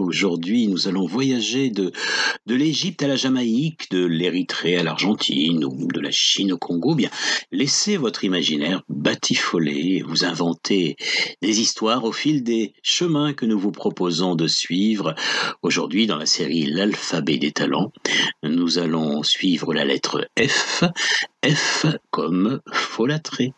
Aujourd'hui, nous allons voyager de, de l'Égypte à la Jamaïque, de l'Érythrée à l'Argentine ou de la Chine au Congo. Bien, laissez votre imaginaire batifoler, vous inventer des histoires au fil des chemins que nous vous proposons de suivre. Aujourd'hui, dans la série L'alphabet des talents, nous allons suivre la lettre F, F comme folâtré.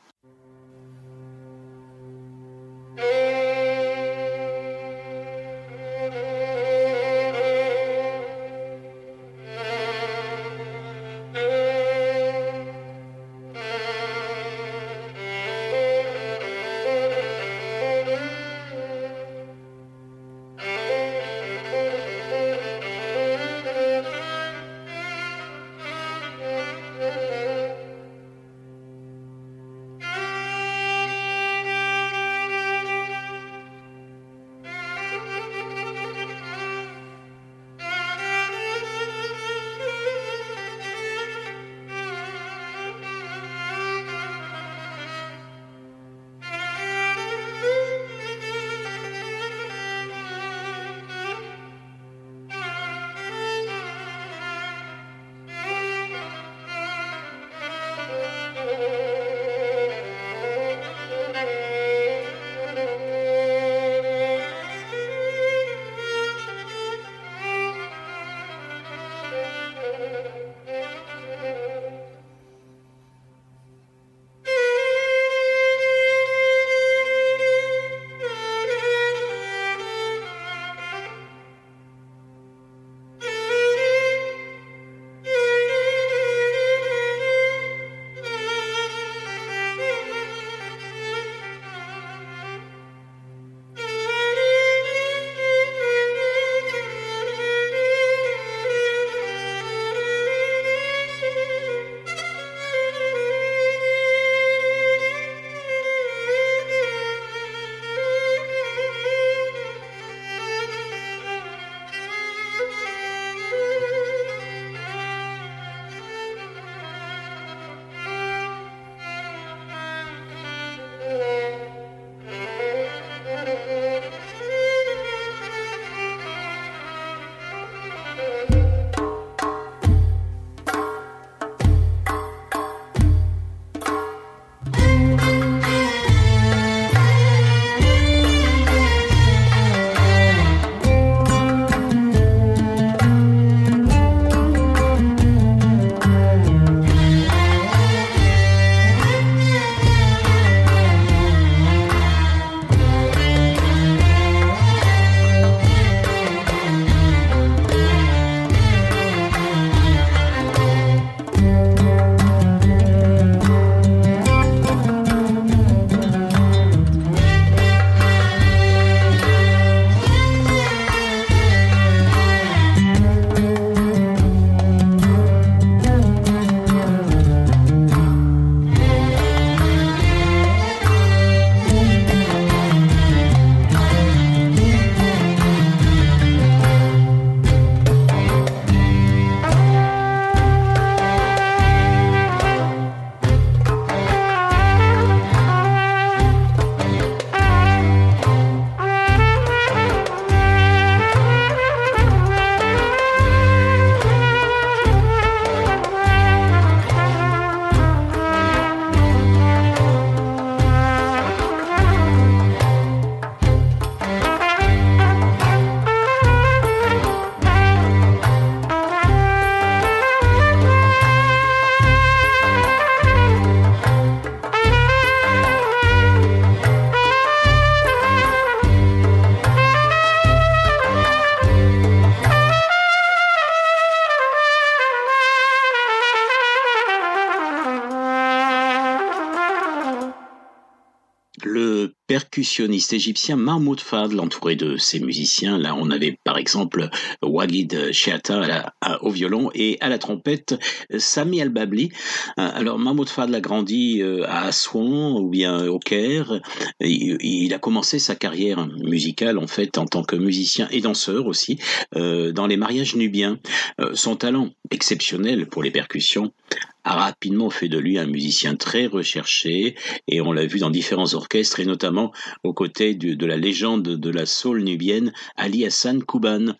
Percussionniste égyptien Mahmoud Fadl, entouré de ses musiciens. Là, on avait par exemple Wagid Sheata au violon et à la trompette Sami Al-Babli. Alors, Mahmoud Fadl a grandi euh, à Assouan ou bien au Caire. Il a commencé sa carrière musicale, en fait, en tant que musicien et danseur aussi, euh, dans les mariages nubiens. Euh, son talent exceptionnel pour les percussions a rapidement fait de lui un musicien très recherché et on l'a vu dans différents orchestres et notamment aux côtés de, la légende de la soul nubienne Ali Hassan Kouban.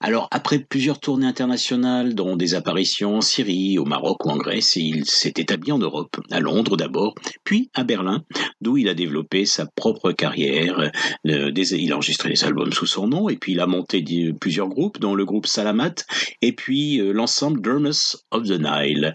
Alors après plusieurs tournées internationales dont des apparitions en Syrie, au Maroc ou en Grèce, il s'est établi en Europe, à Londres d'abord, puis à Berlin, d'où il a développé sa propre carrière. Il a enregistré des albums sous son nom et puis il a monté plusieurs groupes dont le groupe Salamat et puis euh, l'ensemble Drummers of the Nile.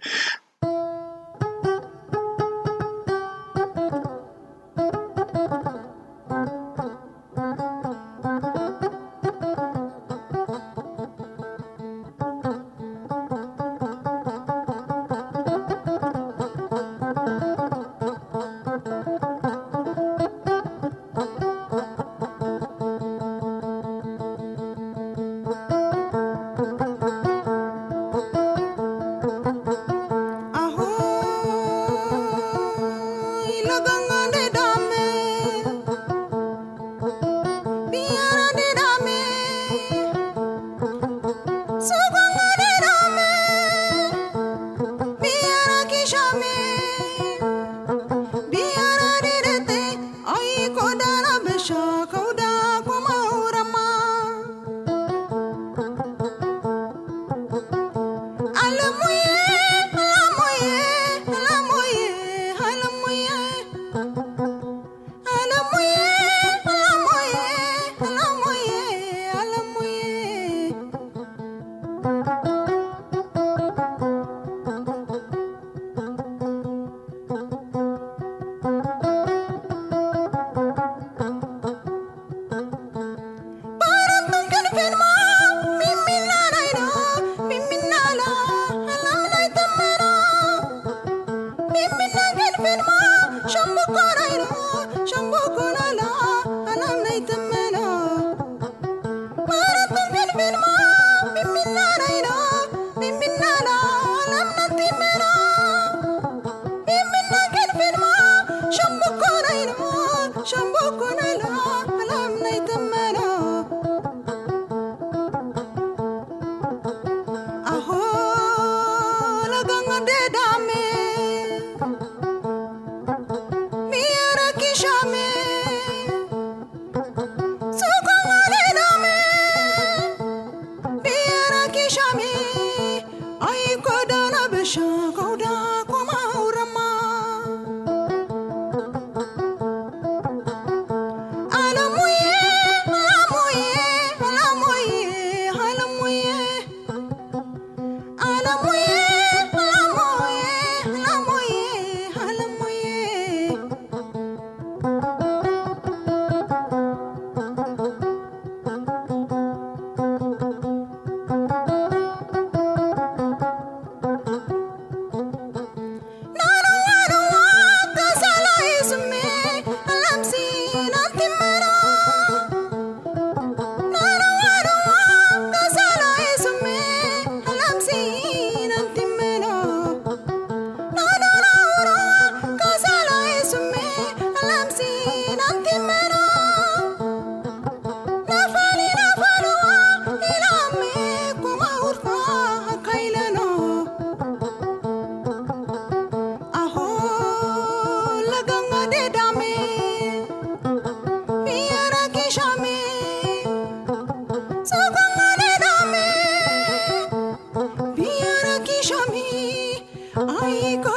rico.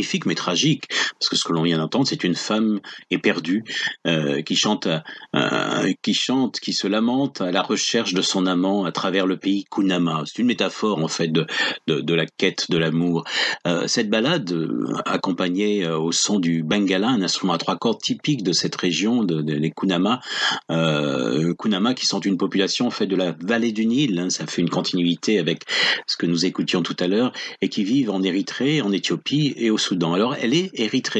Magnifique, mais tragique, que ce que l'on vient d'entendre, c'est une femme éperdue euh, qui chante, euh, qui chante, qui se lamente à la recherche de son amant à travers le pays Kunama. C'est une métaphore en fait de, de, la quête de l'amour. Euh, cette balade, accompagnée au son du bengala, un instrument à trois cordes typique de cette région, de, de les Kunama, Kunama qui sont une population en fait de la vallée du Nil, hein, ça fait une continuité avec ce que nous écoutions tout à l'heure, et qui vivent en Érythrée, en Éthiopie et au Soudan. Alors, elle est érythréenne,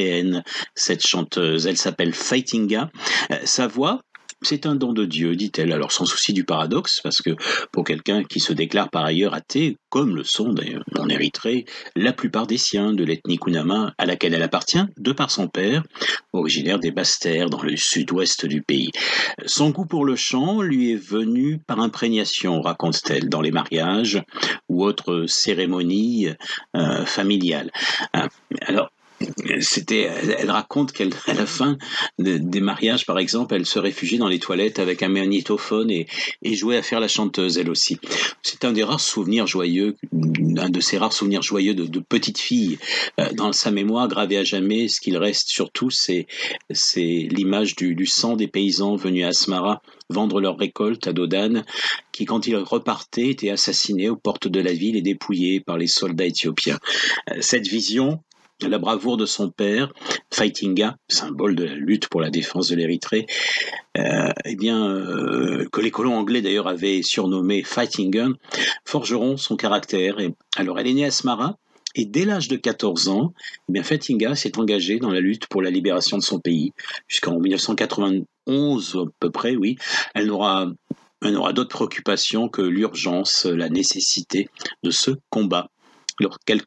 cette chanteuse. Elle s'appelle Fightinga. Euh, sa voix, c'est un don de Dieu, dit-elle. Alors sans souci du paradoxe, parce que pour quelqu'un qui se déclare par ailleurs athée, comme le sont en Érythrée la plupart des siens de l'ethnie Kunama à laquelle elle appartient, de par son père, originaire des Basses-Terres dans le sud-ouest du pays. Son goût pour le chant lui est venu par imprégnation, raconte-t-elle, dans les mariages ou autres cérémonies euh, familiales. Euh, alors, c'était, elle raconte qu'à la fin de, des mariages, par exemple, elle se réfugiait dans les toilettes avec un magnétophone et, jouait à faire la chanteuse, elle aussi. C'est un des rares souvenirs joyeux, un de ces rares souvenirs joyeux de, de petite fille. Euh, dans sa mémoire, gravé à jamais, ce qu'il reste surtout, c'est, l'image du, du sang des paysans venus à Asmara vendre leur récolte à Dodane, qui, quand ils repartaient, étaient assassinés aux portes de la ville et dépouillés par les soldats éthiopiens. Euh, Cette vision, la bravoure de son père, Fightinga, symbole de la lutte pour la défense de l'Érythrée, euh, eh bien, euh, que les colons anglais d'ailleurs avaient surnommé Fightinga, forgeront son caractère. Et, alors, elle est née à Smara, et dès l'âge de 14 ans, eh bien, s'est engagée dans la lutte pour la libération de son pays, jusqu'en 1991 à peu près, oui. Elle n'aura elle n'aura d'autres préoccupations que l'urgence, la nécessité de ce combat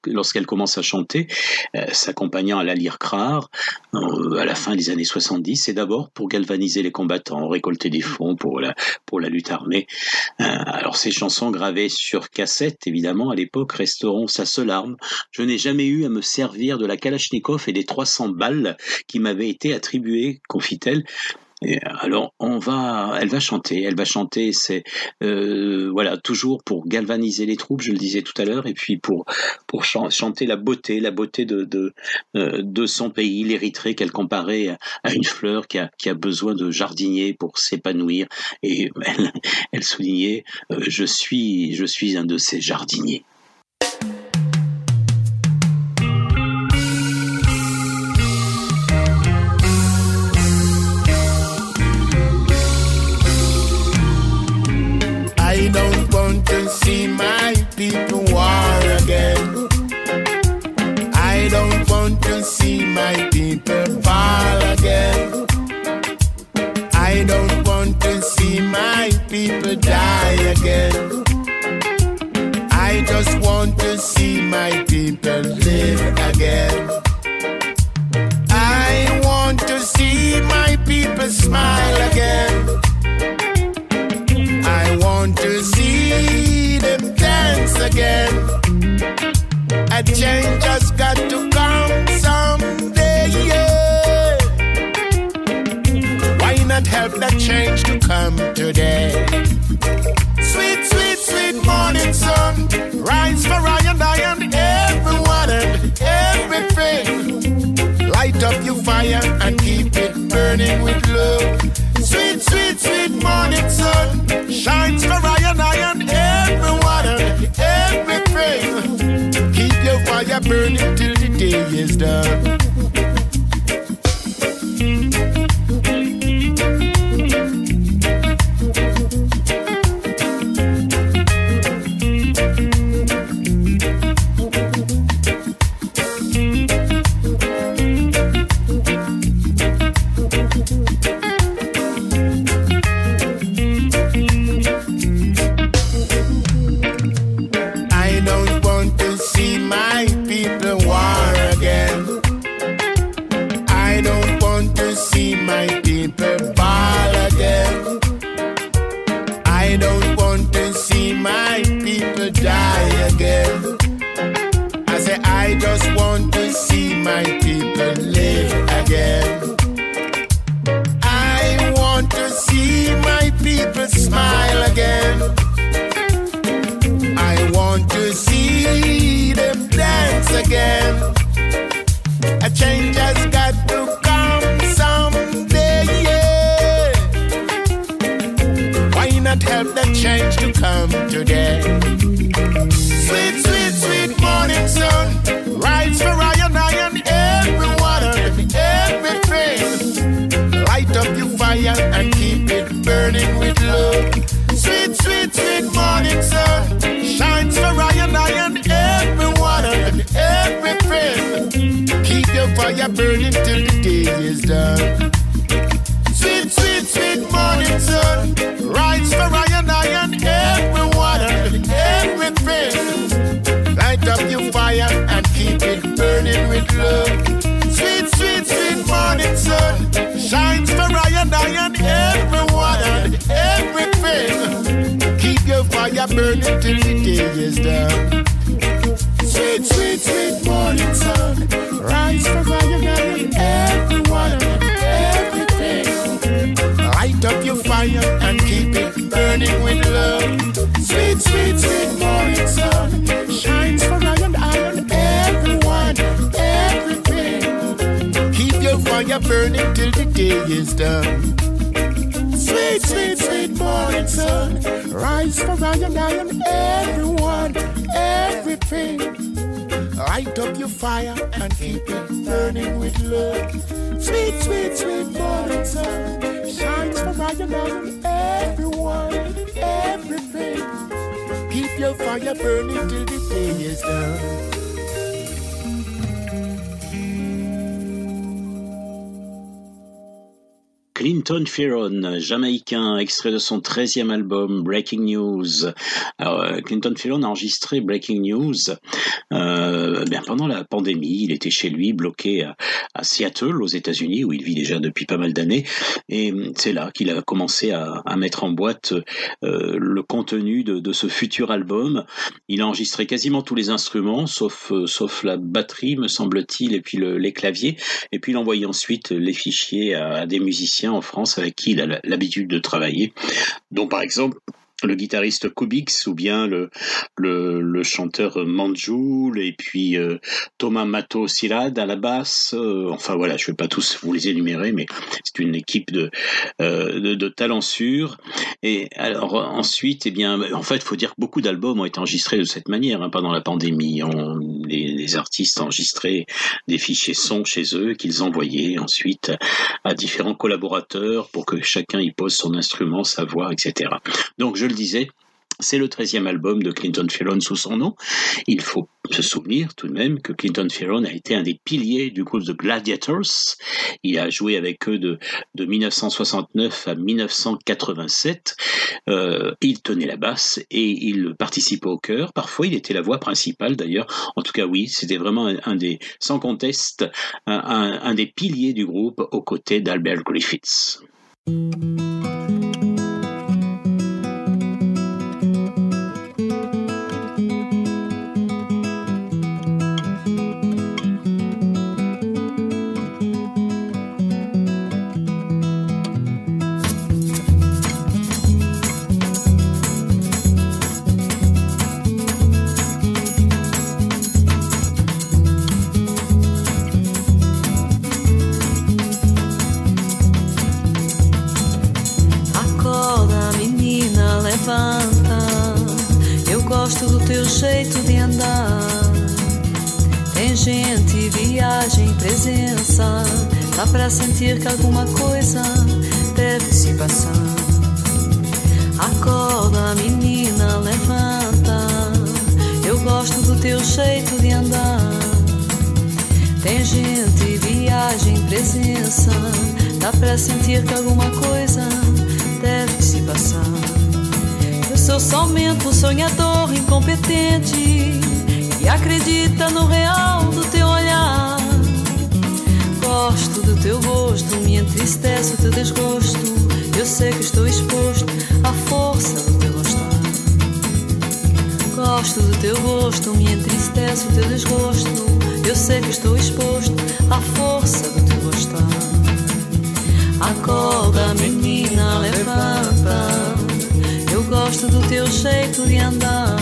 lorsqu'elle commence à chanter, euh, s'accompagnant à la lyre crare euh, à la fin des années 70, c'est d'abord pour galvaniser les combattants, récolter des fonds pour la, lutte armée. Euh, alors ces chansons gravées sur cassette, évidemment, à l'époque, resteront sa seule arme. Je n'ai jamais eu à me servir de la Kalachnikov et des 300 balles qui m'avaient été attribuées, confie-t-elle, alors, on va, elle va chanter, elle va chanter, c'est euh, voilà toujours pour galvaniser les troupes, je le disais tout à l'heure, et puis pour pour ch chanter la beauté, la beauté de de, euh, son pays, l'Érythrée, qu'elle comparait à, une fleur qui a qui a besoin de jardinier pour s'épanouir. Et elle, elle soulignait, euh, je suis je suis un de ces jardiniers. My people fall again. I don't want to see my people die again. I just want to see my people the change to come today. Sweet, sweet, sweet morning sun, rise for I and I and everyone and everything. Light up your fire and keep it burning with love. Sweet, sweet, sweet morning sun, shines for I and I and everyone and everything. Keep your fire burning till the day is done. Sweet, sweet, sweet morning sun, rise for I everything. Light up your fire and keep it burning with love. Sweet, sweet, sweet morning sun, shines for I and I and everyone and everything. Keep your fire burning till the day is done. Sweet, sweet, sweet morning sun, rise for I and I and everyone and everything. Up your fire and keep it burning with love. Sweet, sweet, sweet morning sun shines for I and I and everyone, everything. Keep your fire burning till the day is done. Sweet, sweet, sweet morning sun rise for I and I and everyone, everything. Light up your fire and keep it burning with love. Sweet, sweet, sweet morning sun shines for I and I and everyone, everything. Keep your fire burning till the day is done. Clinton Fearon, jamaïcain, extrait de son 13e album Breaking News. Euh, Clinton Fearon a enregistré Breaking News euh, pendant la pandémie. Il était chez lui, bloqué à, Seattle, aux États-Unis, où il vit déjà depuis pas mal d'années. Et c'est là qu'il a commencé à, mettre en boîte euh, le contenu de, ce futur album. Il a enregistré quasiment tous les instruments, sauf, euh, la batterie, me semble-t-il, et puis le, les claviers. Et puis il envoyait ensuite les fichiers à des musiciens en France avec qui il a l'habitude de travailler, dont par exemple le guitariste Kubix ou bien le, le, chanteur Manjul et puis euh, Thomas Mato Silad à la basse. Euh, enfin voilà, je ne vais pas tous vous les énumérer, mais c'est une équipe de, euh, de, talents sûrs. Et alors ensuite, eh bien, en fait, il faut dire que beaucoup d'albums ont été enregistrés de cette manière hein, pendant la pandémie. On, les, les, artistes enregistraient des fichiers son chez eux qu'ils envoyaient ensuite à différents collaborateurs pour que chacun y pose son instrument, sa voix, etc. Donc je disais, c'est le 13e album de Clinton Fearon sous son nom. Il faut se souvenir tout de même que Clinton Fearon a été un des piliers du groupe The Gladiators. Il a joué avec eux de, de 1969 à 1987. Euh, il tenait la basse et il participait au chœur. Parfois, il était la voix principale d'ailleurs. En tout cas, oui, c'était vraiment un, des, sans conteste, un des piliers du groupe aux côtés d'Albert Griffiths. Jeito de andar. Tem gente, viagem, presença. Dá pra sentir que alguma coisa deve se passar. Acorda, menina, levanta. Eu gosto do teu jeito de andar. Tem gente, viagem, presença. Dá pra sentir que alguma coisa deve se passar. Sou somente um sonhador incompetente e acredita no real do teu olhar. Gosto do teu gosto, me entristece o teu desgosto. Eu sei que estou exposto à força do teu gostar. Gosto do teu gosto, me entristece o teu desgosto. Eu sei que estou exposto à força do teu gostar. Acorda, menina, levanta gosto do teu jeito de andar.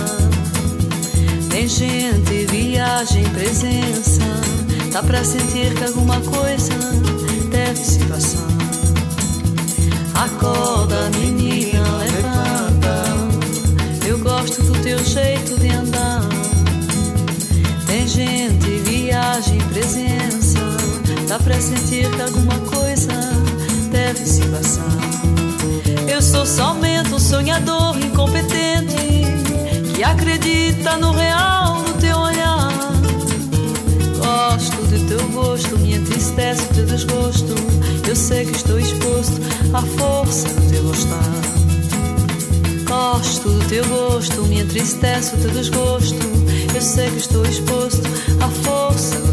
Tem gente, viagem, presença. Dá pra sentir que alguma coisa deve se passar. Acorda, menina, levanta. Eu gosto do teu jeito de andar. Tem gente, viagem, presença. Dá pra sentir que alguma coisa deve se passar. Sou somente um sonhador incompetente que acredita no real do teu olhar. Gosto do teu gosto, entristece o teu desgosto. Eu sei que estou exposto à força do teu gostar. Gosto do teu gosto, entristece o teu desgosto. Eu sei que estou exposto à força do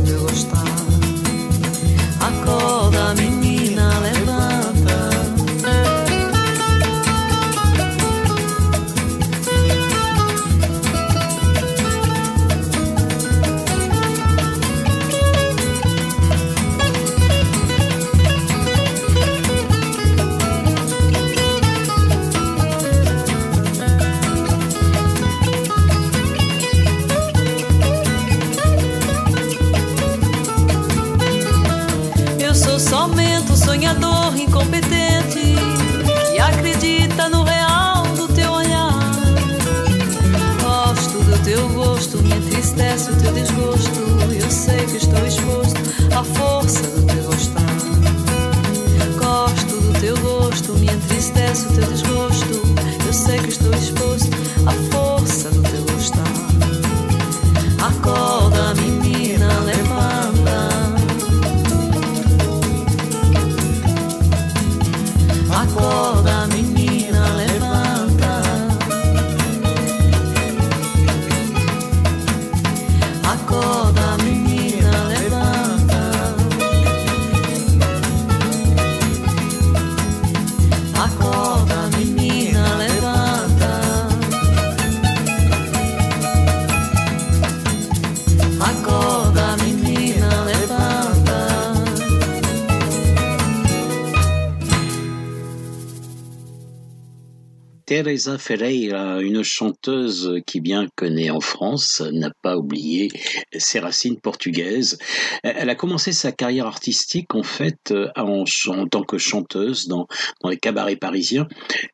Teresa Ferreira, une chanteuse qui, bien que née en France, n'a pas oublié ses racines portugaises. Elle a commencé sa carrière artistique en fait en, ch- en tant que chanteuse dans, dans les cabarets parisiens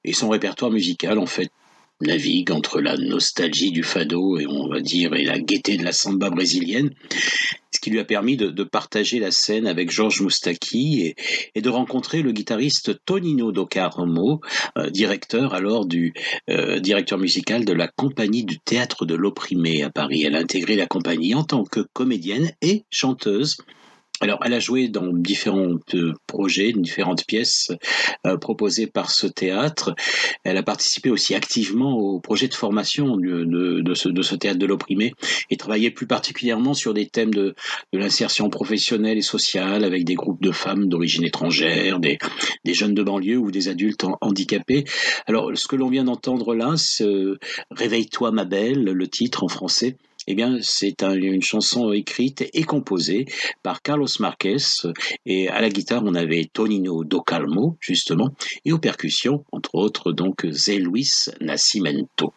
et son répertoire musical en fait navigue entre la nostalgie du fado et on va dire et la gaieté de la samba brésilienne, ce qui lui a permis de, partager la scène avec Georges Moustaki et, de rencontrer le guitariste Tonino Docarmo, euh, directeur alors du euh, directeur musical de la compagnie du théâtre de l'opprimé à Paris. Elle a intégré la compagnie en tant que comédienne et chanteuse. Alors, elle a joué dans différents euh, projets, différentes pièces euh, proposées par ce théâtre. Elle a participé aussi activement au projet de formation de, ce, théâtre de l'opprimé et travaillé plus particulièrement sur des thèmes de, l'insertion professionnelle et sociale avec des groupes de femmes d'origine étrangère, des, jeunes de banlieue ou des adultes handicapés. Alors, ce que l'on vient d'entendre là, c'est Réveille-toi ma belle, le titre en français. Eh bien, c'est un- une chanson écrite et composée par Carlos Marquez. Et à la guitare, on avait Tonino Docalmo, justement, et aux percussions, entre autres, donc, Zé Luis Nascimento.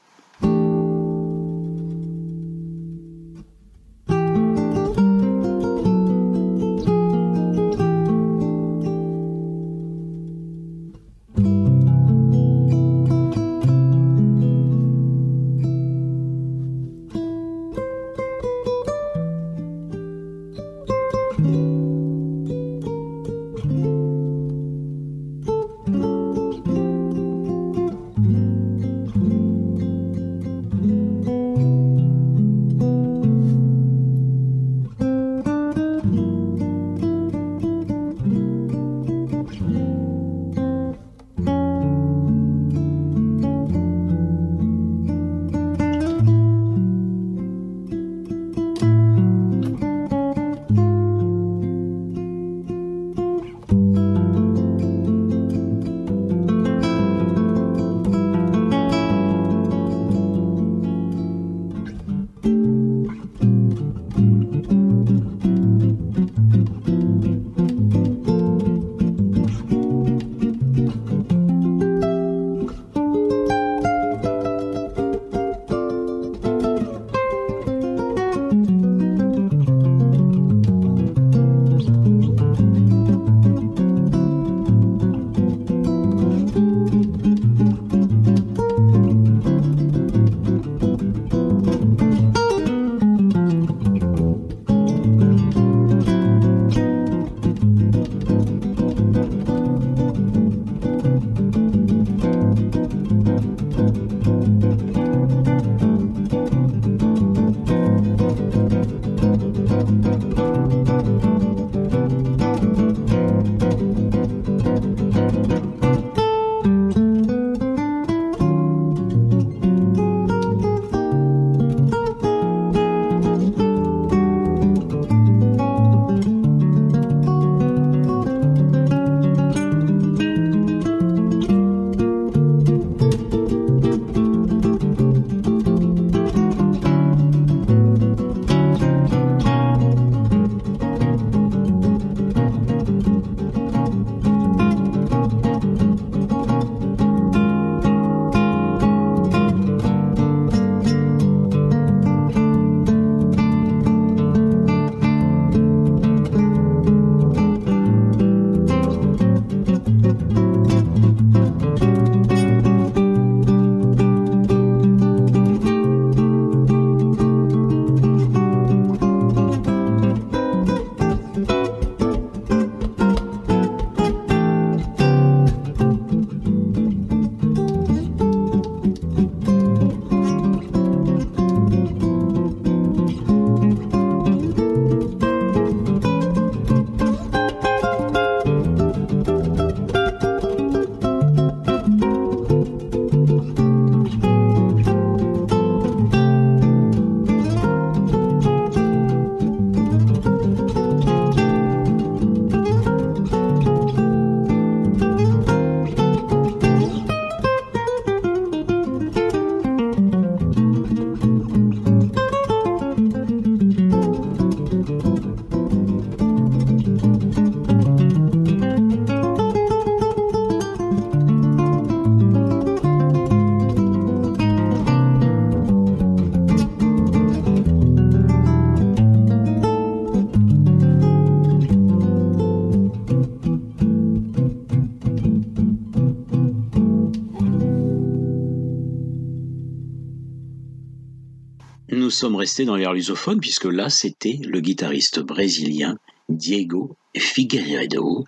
Sommes restés dans l'air lusophone puisque là, c'était le guitariste brésilien Diego Figueiredo,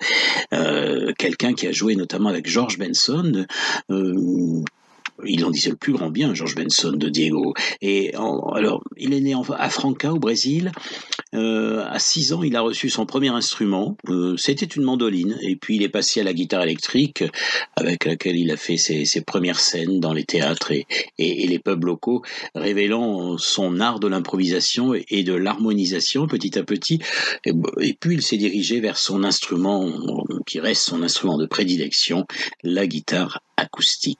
euh, quelqu'un qui a joué notamment avec George Benson, euh, il en disait le plus grand bien, George Benson de Diego. Et alors, il est né à Franca, au Brésil. Euh, à 6 ans, il a reçu son premier instrument. Euh, c'était une mandoline. Et puis, il est passé à la guitare électrique, avec laquelle il a fait ses, premières scènes dans les théâtres et, les pubs locaux, révélant son art de l'improvisation et de l'harmonisation petit à petit. Et, et puis, il s'est dirigé vers son instrument, qui reste son instrument de prédilection, la guitare acoustique.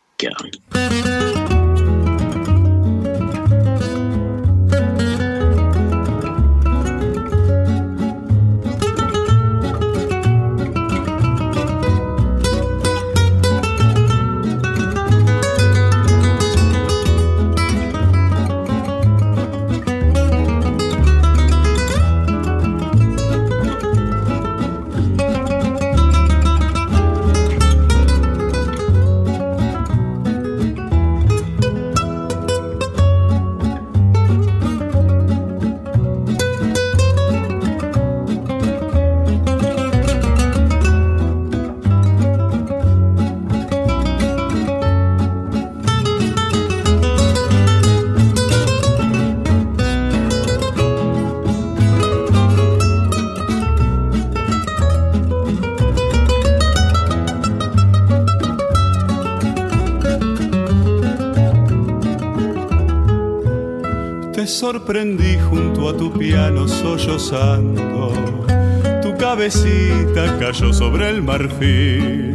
Sorprendí junto a tu piano sollozando. Tu cabecita cayó sobre el marfil.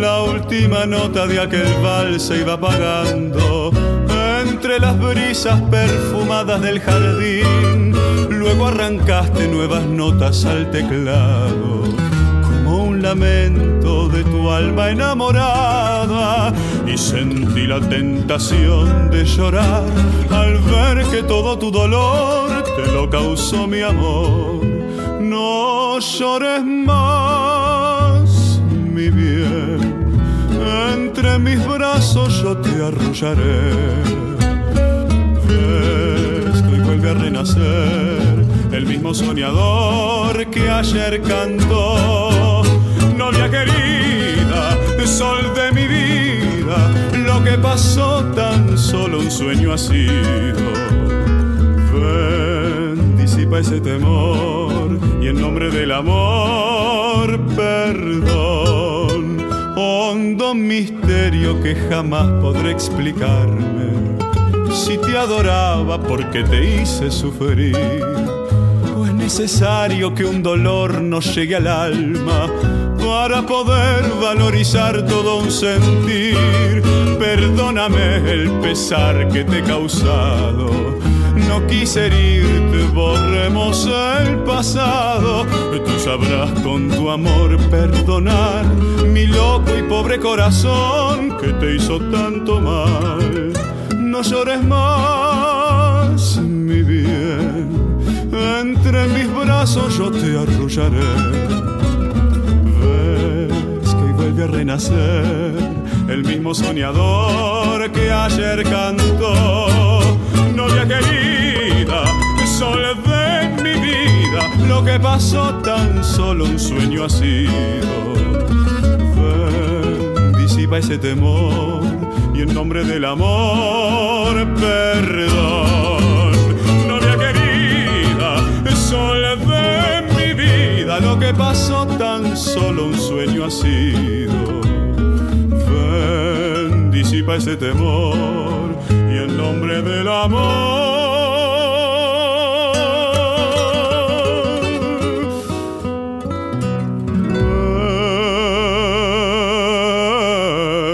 La última nota de aquel vals se iba apagando entre las brisas perfumadas del jardín. Luego arrancaste nuevas notas al teclado, como un lamento de tu alma enamorada y sentí la tentación de llorar al ver que todo tu dolor te lo causó mi amor. No llores más, mi bien, entre mis brazos yo te arrullaré. Esto y vuelve a renacer el mismo soñador que ayer cantó. Novia querida, sol de mi vida que pasó tan solo un sueño ha sido. Ven, disipa ese temor y en nombre del amor, perdón. Hondo misterio que jamás podré explicarme. Si te adoraba porque te hice sufrir, o es necesario que un dolor nos llegue al alma para poder valorizar todo un sentir. Perdóname el pesar que te he causado. No quise herirte, borremos el pasado. Tú sabrás con tu amor perdonar mi loco y pobre corazón que te hizo tanto mal. No llores más, mi bien. Entre mis brazos yo te arrullaré vuelve a renacer el mismo soñador que ayer cantó. Novia querida, sol de mi vida, lo que pasó tan solo un sueño ha sido. Disipa ese temor y en nombre del amor, perdón. Novia querida, sol de mi vida, lo que pasó tan solo un sueño ha sido disipa ese temor y en nombre del amor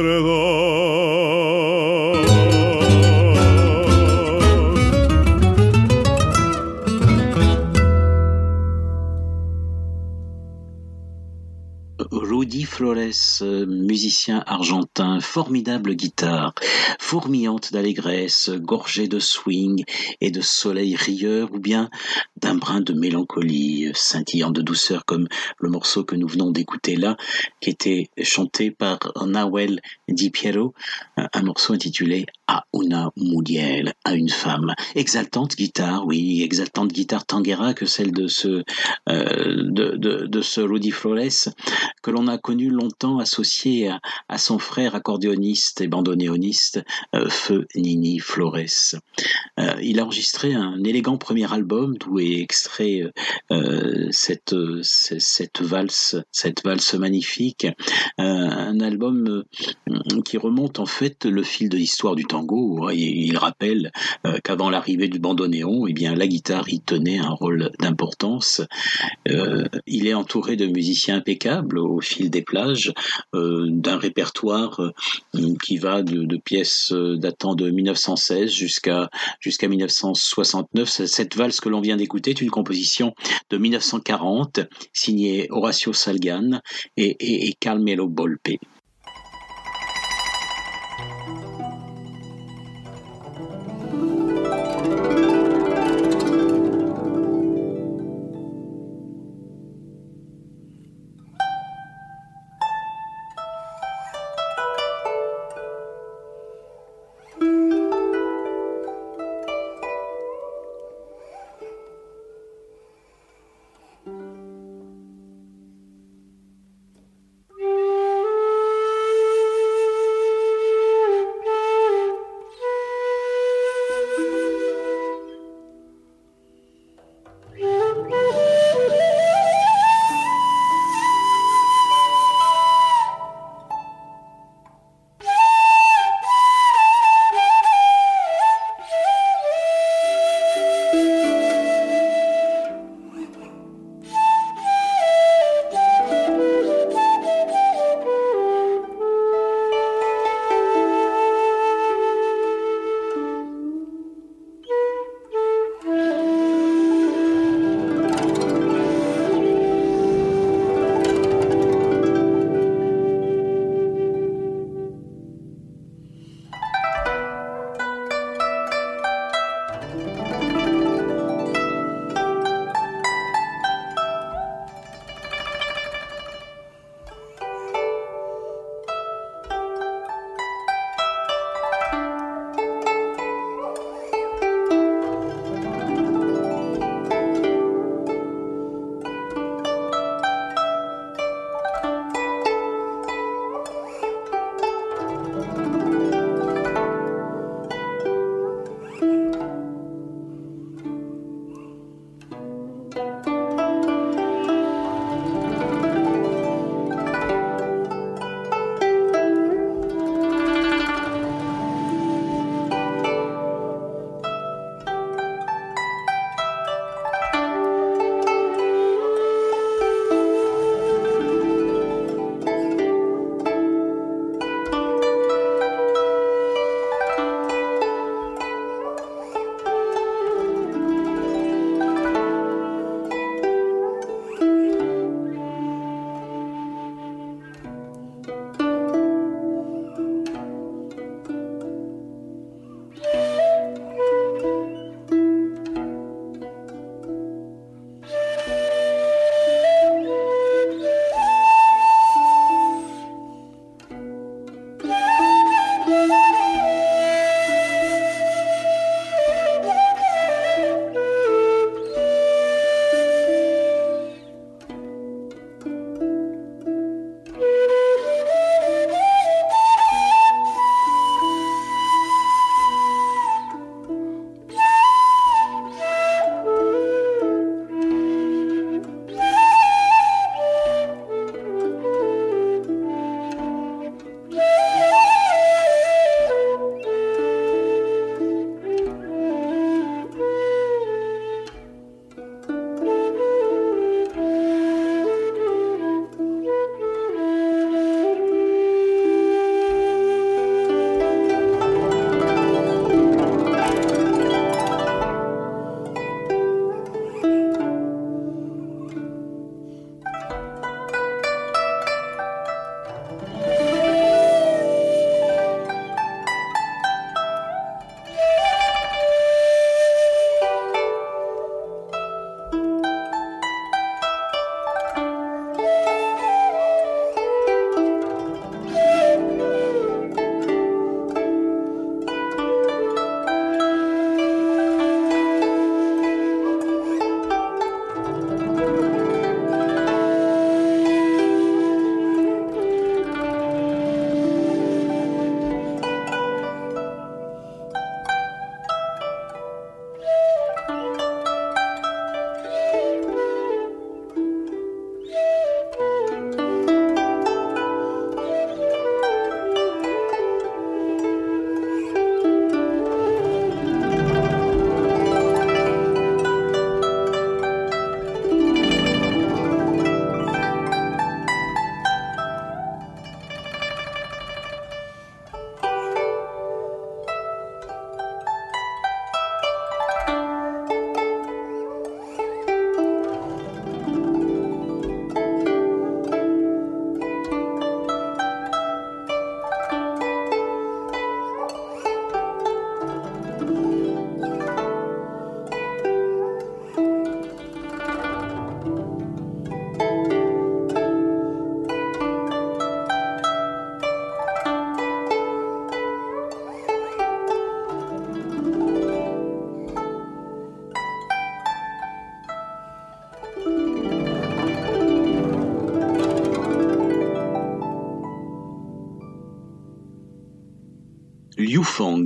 Perdón. Rudy Flores eh, musicien argentin, formidable guitare, fourmillante d'allégresse, gorgée de swing et de soleil rieur, ou bien d'un brin de mélancolie, scintillant de douceur comme le morceau que nous venons d'écouter là, qui était chanté par Nawel Di Piero, un morceau intitulé A una mujer, à une femme. Exaltante guitare, oui, exaltante guitare tanguera que celle de ce, euh, ce Rudy Flores, que l'on a connu longtemps associé à, son frère accordéoniste et bandonéoniste, euh, Feu Nini Flores. Euh, il a enregistré un élégant premier album d'où est extrait euh, cette, cette valse, cette valse magnifique, un album qui remonte en fait le fil de l'histoire du tango. Il rappelle qu'avant l'arrivée du bandoneon, eh bien la guitare y tenait un rôle d'importance. Il est entouré de musiciens impeccables au fil des plages, d'un répertoire euh, qui va de, pièces datant de 1916 jusqu'à jusqu'à 1969. Cette valse que l'on vient d'écouter est une composition de 1940 signée Horacio Salgan et, et Carmelo Bolpe.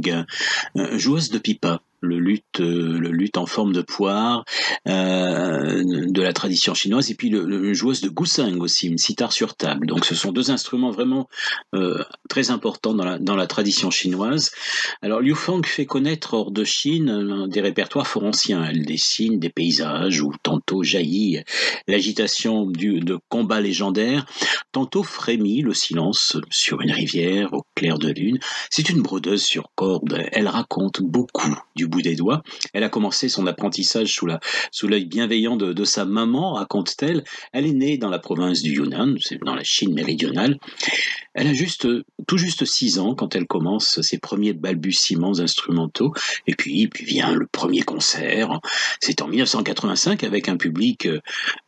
Euh, joueuse de pipa le luth, euh, le en forme de poire euh, de la tradition chinoise, et puis le, joueuse de gusang aussi, une sitar sur table. Donc ce sont deux instruments vraiment euh, très importants dans la, dans la tradition chinoise. Alors Liu Fang fait connaître hors de Chine des répertoires fort anciens. Elle dessine des paysages où tantôt jaillit l'agitation de combats légendaires, tantôt frémit le silence sur une rivière au clair de lune. C'est une brodeuse sur corde. Elle raconte beaucoup du des doigts. Elle a commencé son apprentissage sous l'œil bienveillant de, sa maman, raconte-t-elle. Elle est née dans la province du Yunnan, c'est dans la Chine méridionale. Elle a juste tout juste six ans quand elle commence ses premiers balbutiements instrumentaux. Et puis, puis vient le premier concert. C'est en 1985 avec un public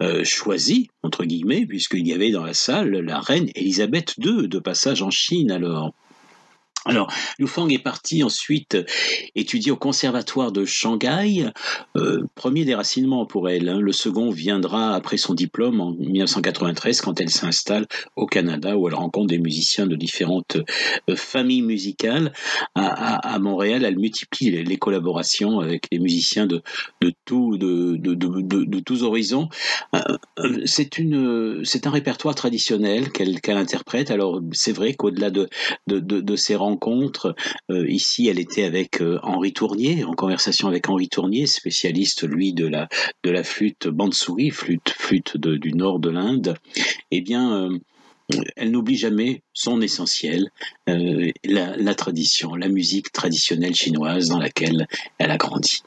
euh, choisi entre guillemets, puisqu'il y avait dans la salle la reine Elisabeth II de passage en Chine alors. Alors, Liu Fang est parti ensuite étudier au conservatoire de Shanghai. Euh, premier déracinement pour elle. Hein. Le second viendra après son diplôme en 1993 quand elle s'installe au Canada où elle rencontre des musiciens de différentes euh, familles musicales. À, Montréal, elle multiplie les, collaborations avec les musiciens de, tous horizons. Euh, c'est un répertoire traditionnel qu'elle interprète. Alors, c'est vrai qu'au-delà de, de, de, Euh, ici, elle était avec euh, Henri Tournier, en conversation avec Henri Tournier, spécialiste, lui, de la, de la flûte bansuri, flûte, flûte du nord de l'Inde. Eh bien, euh, elle n'oublie jamais son essentiel, la tradition, la musique traditionnelle chinoise dans laquelle elle a grandi.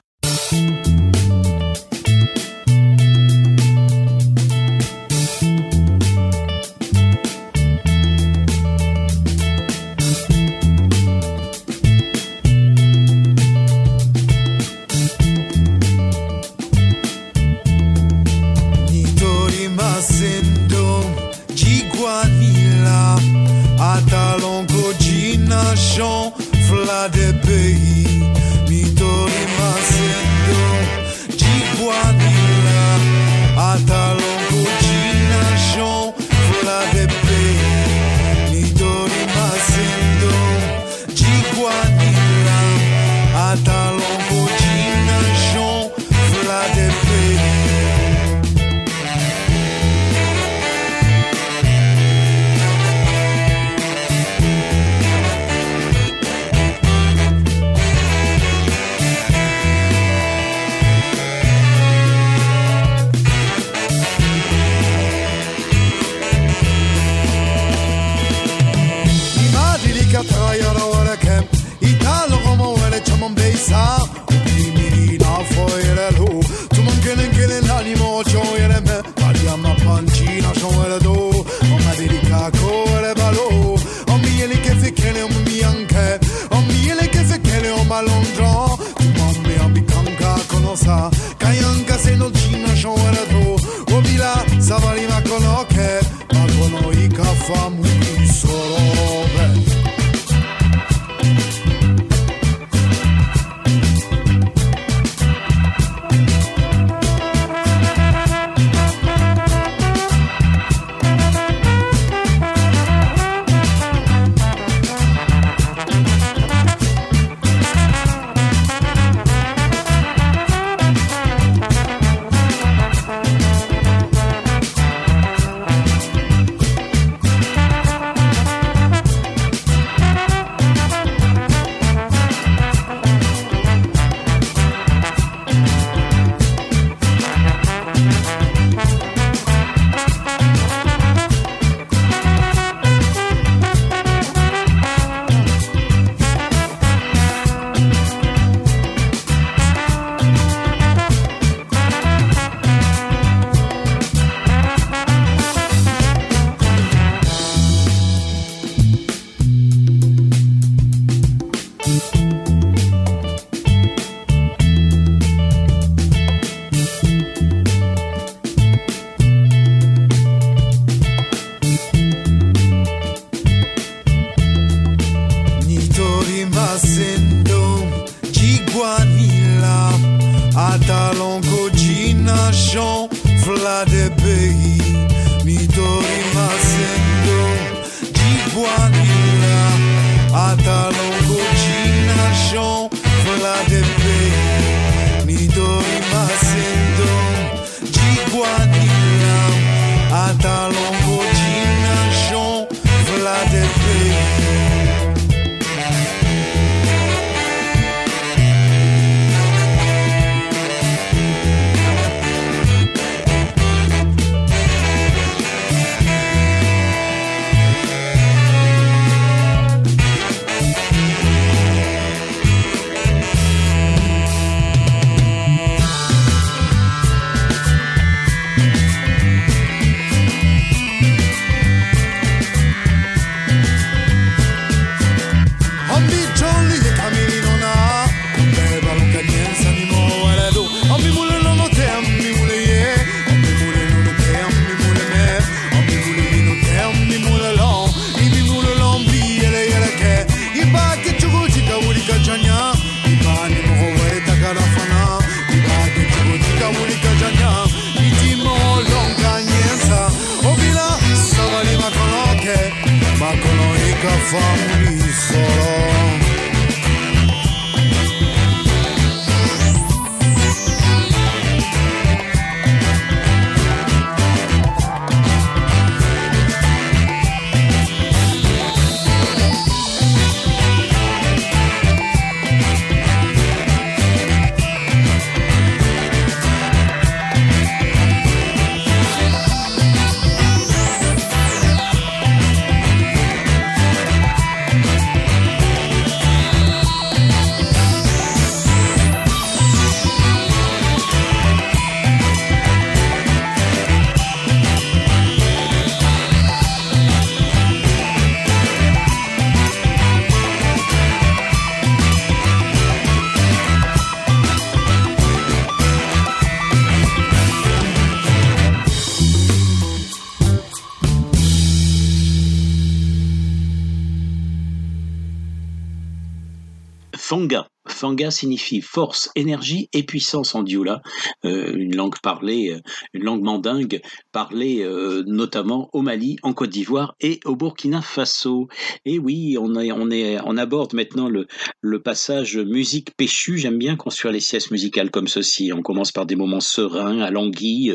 Fanga signifie force, énergie et puissance en dioula, euh, une langue parlée, euh, une langue mandingue parlée euh, notamment au Mali, en Côte d'Ivoire et au Burkina Faso. Et oui, on, est, on, est, on aborde maintenant le, le passage musique péchue. J'aime bien construire les siestes musicales comme ceci. On commence par des moments sereins, alanguis,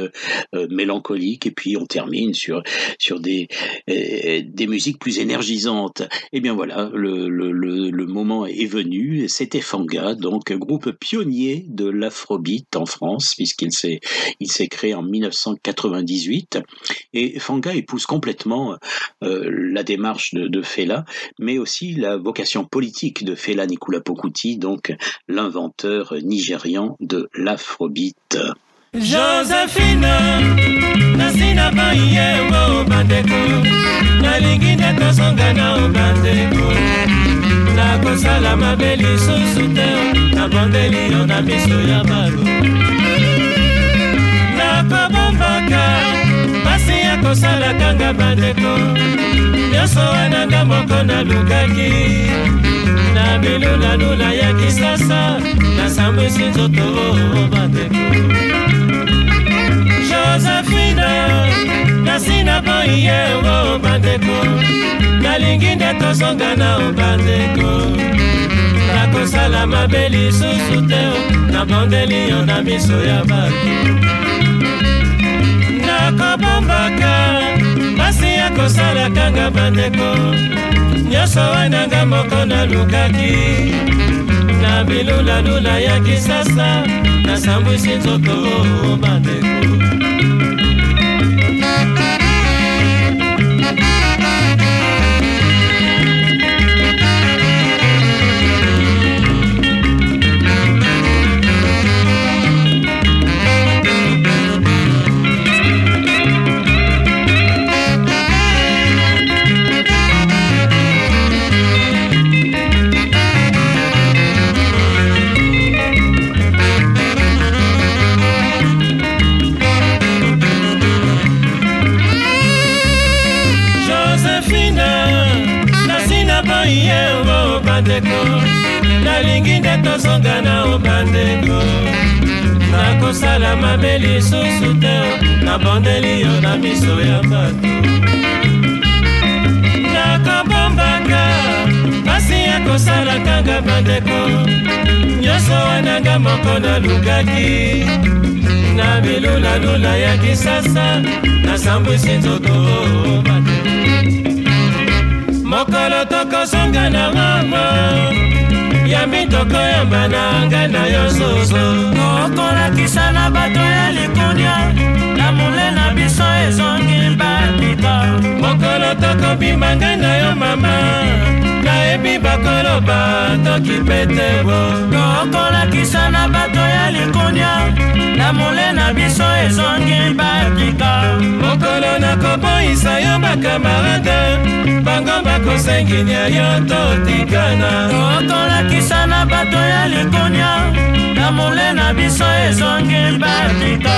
mélancoliques, et puis on termine sur, sur des, des musiques plus énergisantes. Et eh bien voilà, le, le moment est venu. C'était Fanga donc groupe pionnier de l'afrobeat en France, puisqu'il s'est, il s'est créé en 1998. Et Fanga épouse complètement euh, la démarche de, Fela, mais aussi la vocation politique de Fela Nikula Pokuti, donc l'inventeur nigérian de l'afrobeat. josephine nasina nakosala mabe lisusu te. Nabondeli yo na miso ya bato nakobombaka pasi ya kosalakanga bandeko. Nyonso wana nga moko nalukaki na bilulalula ya kisasa nasambwisi nzoto bandeko. Josephine nasina boyi ye o bandeko. Nalingi nde tozonga na o bandeko. Nakosala mabe lisusu te nabondeli yo na miso ya bato nakobombaka pasi ya kosalakanga bandeko. Nyonso wananga moko nalukaki. Na bilulalula ya kisasa nasambwisi nzoto bandeko tozonga na o bandeko nakosala mabe lisusu te nabondeli yo na miso ya bato. Nakobombaka pasi ya kosalakanga bandeko nyonso wananga moko nalukaki. Na bilulalula ya kisasa nasambwisi nzoto bandeko mokolo okosonga na mama. Ya mitoko ya bananga na yo zozo. Okolakisa na bato ya likunia. Lamule na biso ezongi babika mokolo tokobimanga na yo mama. Nayebi bakoloba toki petebo tokolakisa na bato ya likunia na mole na biso ezongi batika mokolo nakoboyisa yo bakamarade bango bakosenginia yo totikana. Tokolakisa na bato ya likunia na mole na biso ezongi batika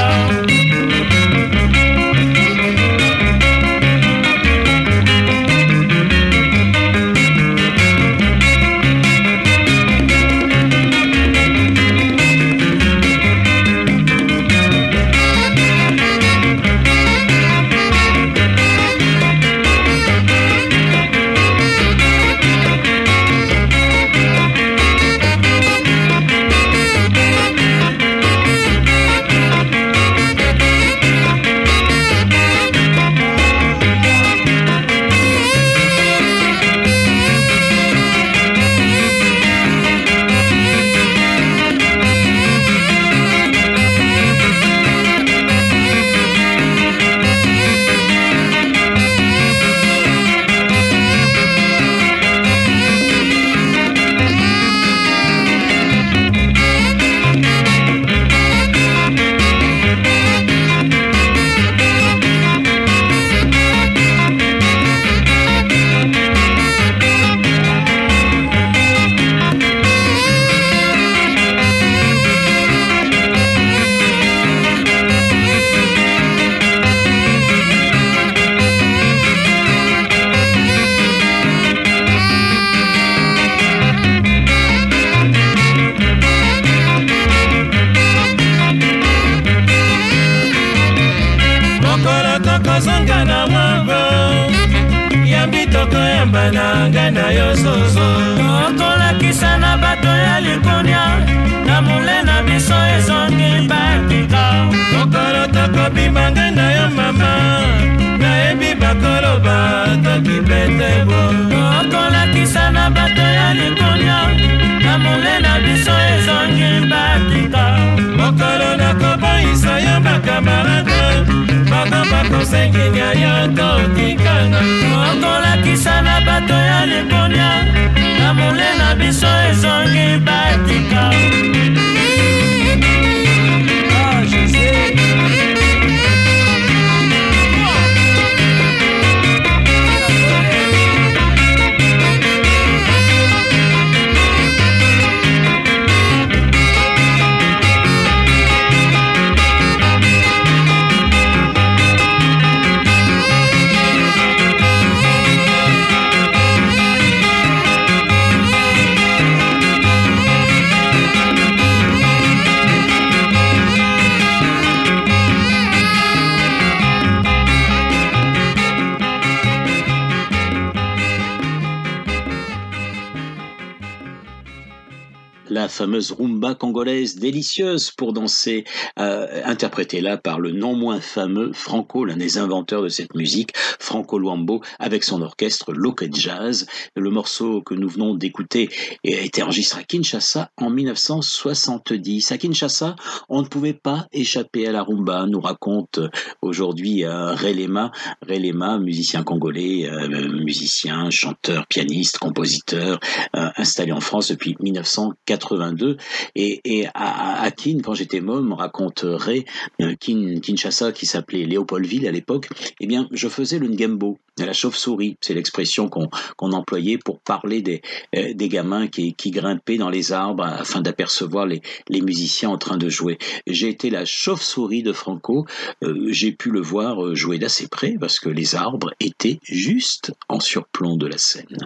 fameuse rumba congolaise délicieuse pour danser, euh, interprétée là par le non moins fameux Franco, l'un des inventeurs de cette musique, Franco Luambo, avec son orchestre Locket Jazz. Le morceau que nous venons d'écouter a été enregistré à Kinshasa en 1970. À Kinshasa, on ne pouvait pas échapper à la rumba, nous raconte aujourd'hui euh, Relema, Relema, musicien congolais, euh, musicien, chanteur, pianiste, compositeur, euh, installé en France depuis 1980. 82 et, à, à Kin quand j'étais môme me raconterait euh, Kin, Kinshasa qui s'appelait Léopoldville à l'époque eh bien je faisais le ngembo la chauve-souris. C'est l'expression qu'on employait pour parler des euh, gamins qui, grimpaient dans les arbres afin d'apercevoir les les musiciens en train de jouer. J'ai été la chauve-souris de Franco. Euh, j'ai pu le voir jouer d'assez près parce que les arbres étaient juste en surplomb de la scène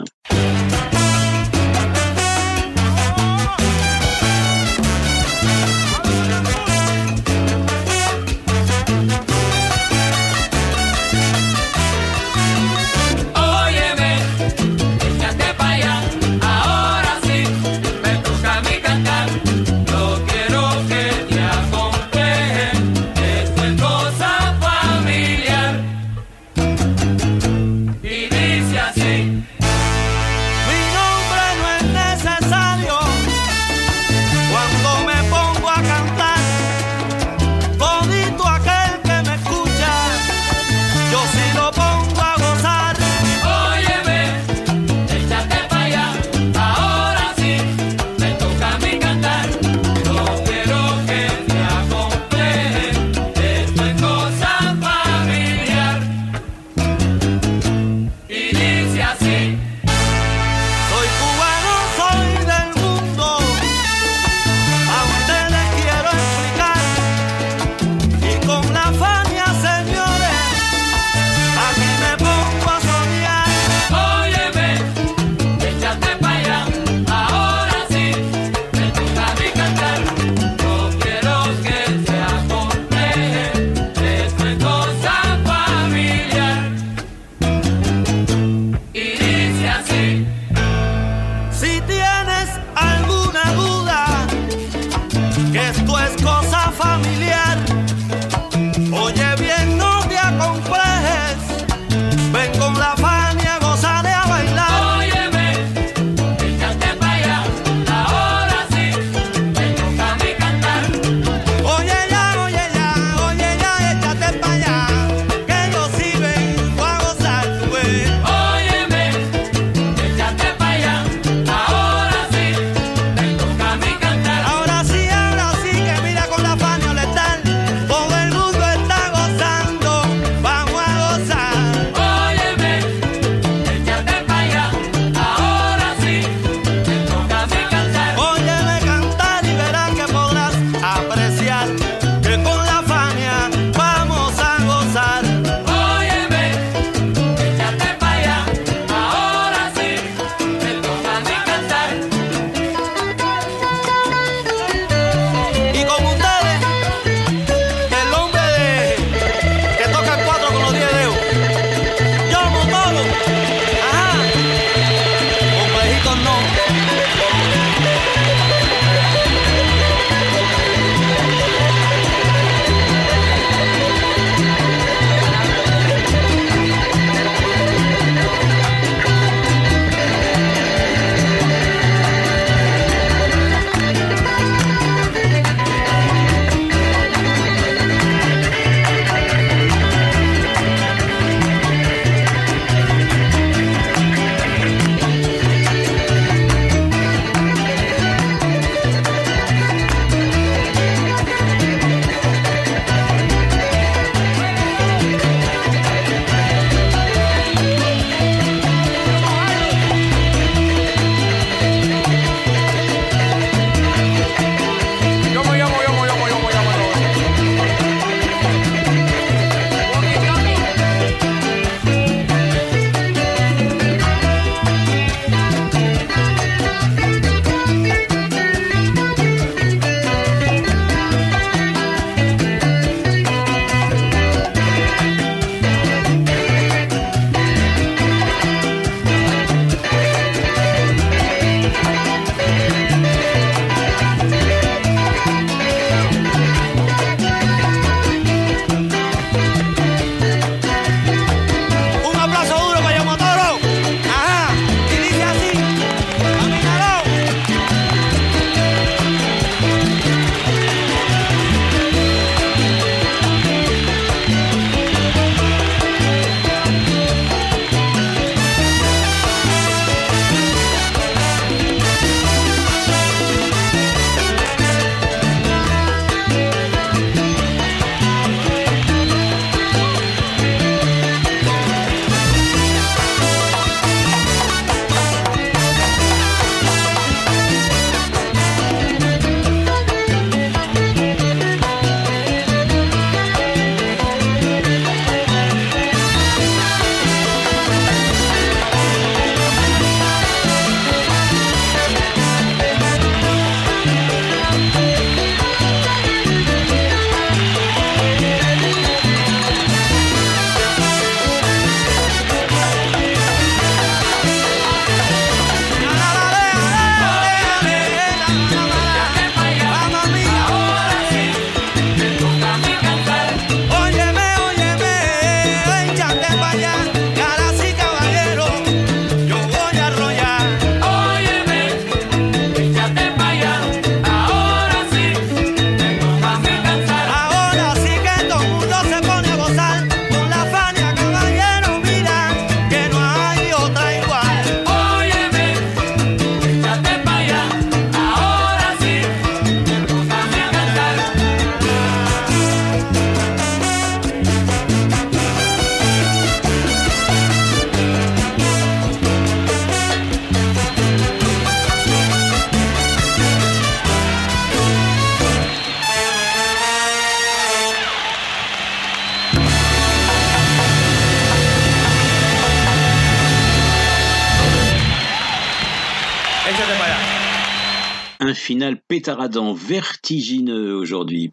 pétaradant, vertigineux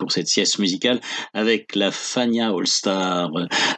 pour cette sieste musicale avec la Fania All Star,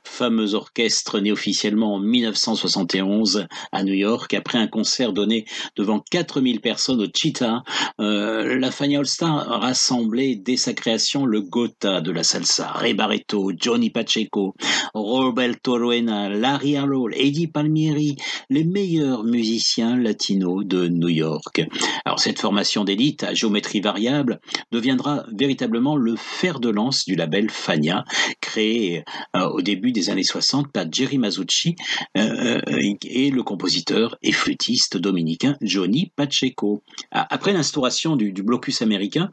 fameux orchestre né officiellement en 1971 à New York après un concert donné devant 4000 personnes au Cheetah. Euh, la Fania All Star rassemblait dès sa création le Gotha de la salsa, Ray Barreto, Johnny Pacheco, Roberto Ruena, Larry Harlow, Eddie Palmieri, les meilleurs musiciens latinos de New York. Alors cette formation d'élite à géométrie variable deviendra véritablement le fer de lance du label Fania, créé euh, au début des années 60 par Jerry Masucci euh, euh, et le compositeur et flûtiste dominicain Johnny Pacheco. Après l'instauration du, du blocus américain,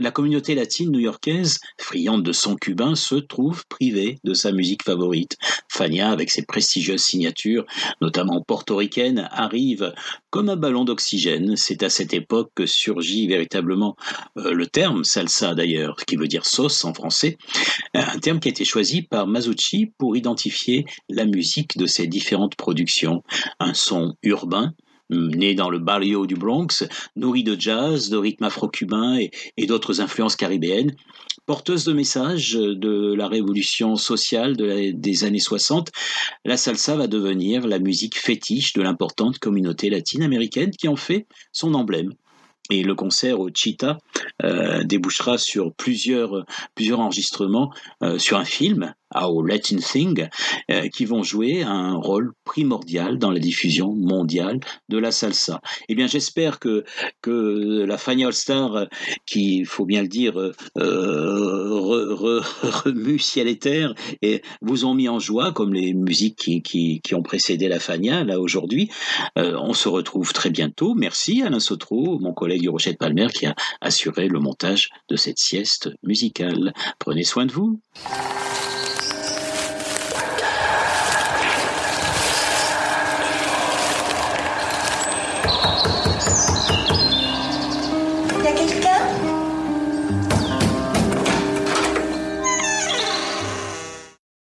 la communauté latine new-yorkaise, friande de son cubain, se trouve privée de sa musique favorite. Fania, avec ses prestigieuses signatures, notamment portoricaines, arrive comme un ballon d'oxygène. C'est à cette époque que surgit véritablement euh, le terme salsa d'ailleurs, qui veut dire sauce en français, un terme qui a été choisi par Masucci pour identifier la musique de ses différentes productions. Un son urbain, né dans le barrio du Bronx, nourri de jazz, de rythme afro-cubain et, et d'autres influences caribéennes, porteuse de messages de la révolution sociale des années 60, la salsa va devenir la musique fétiche de l'importante communauté latine-américaine qui en fait son emblème. Et le concert au Cheetah euh, débouchera sur plusieurs, plusieurs enregistrements euh, sur un film How Latin Thing, euh, qui vont jouer un rôle primordial dans la diffusion mondiale de la salsa. Eh bien, j'espère que que la Fania All Star, euh, qui, faut bien le dire, euh, re, re, remue ciel et terre, et vous ont mis en joie, comme les musiques qui, qui, ont précédé la Fania, là aujourd'hui. On se retrouve très bientôt. Merci Alain Sotro, mon collègue du Rochette Palmer, qui a assuré le montage de cette sieste musicale. Prenez soin de vous.